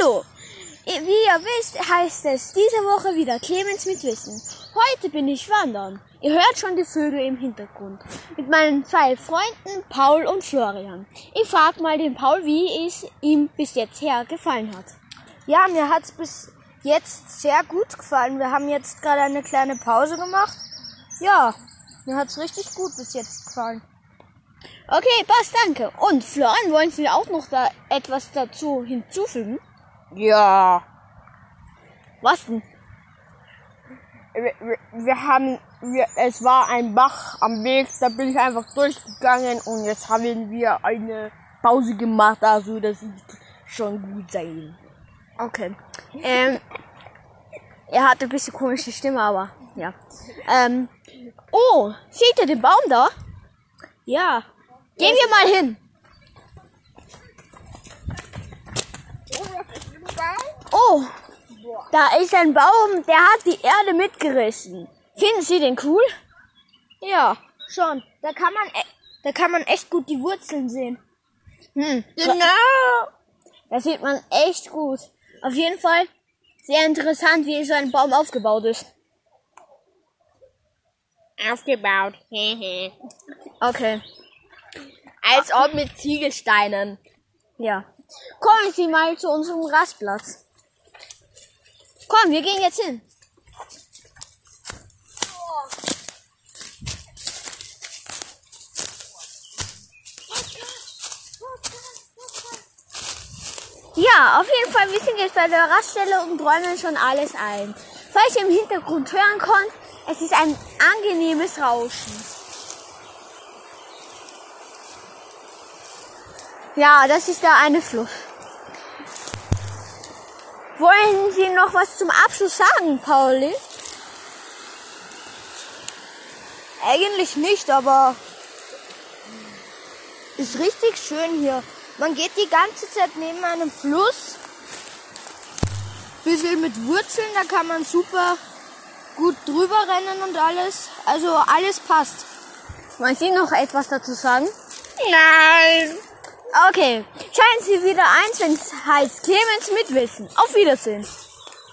Hallo! Wie ihr wisst, heißt es diese Woche wieder Clemens mit Wissen. Heute bin ich wandern. Ihr hört schon die Vögel im Hintergrund. Mit meinen zwei Freunden Paul und Florian. Ich frag mal den Paul, wie es ihm bis jetzt her gefallen hat. Ja, mir hat's bis jetzt sehr gut gefallen. Wir haben jetzt gerade eine kleine Pause gemacht. Ja, mir hat's richtig gut bis jetzt gefallen. Okay, passt, danke. Und Florian, wollen Sie auch noch da etwas dazu hinzufügen? Ja. Was denn? Wir, wir, wir haben, wir, es war ein Bach am Weg, da bin ich einfach durchgegangen und jetzt haben wir eine Pause gemacht, also das wird schon gut sein. Okay. Ähm, er hat ein bisschen komische Stimme, aber ja. Ähm, oh, seht ihr den Baum da? Ja, Gehen wir mal hin. Oh, da ist ein Baum, der hat die Erde mitgerissen. Finden Sie den cool? ja, schon. Da kann man, e da kann man echt gut die Wurzeln sehen. Hm, Genau. da sieht man echt gut. Auf jeden Fall sehr interessant, wie so ein Baum aufgebaut ist. Aufgebaut. Okay, Als ob mit Ziegelsteinen. ja. Kommen Sie mal zu unserem Rastplatz. Komm, wir gehen jetzt hin. Ja, auf jeden Fall, wir sind jetzt bei der Raststelle und räumen schon alles ein. Falls ihr im Hintergrund hören könnt, es ist ein angenehmes Rauschen. Ja, das ist der eine Fluss. Wollen Sie noch was zum Abschluss sagen, Pauli? Eigentlich nicht, aber ist richtig schön hier. Man geht die ganze Zeit neben einem Fluss. Bisschen mit Wurzeln, da kann man super gut drüber rennen und alles. Also alles passt. Wollen Sie noch etwas dazu sagen? Nein. Okay, schalten Sie wieder ein, wenn es heißt Clemens mit Wissen. Auf Wiedersehen.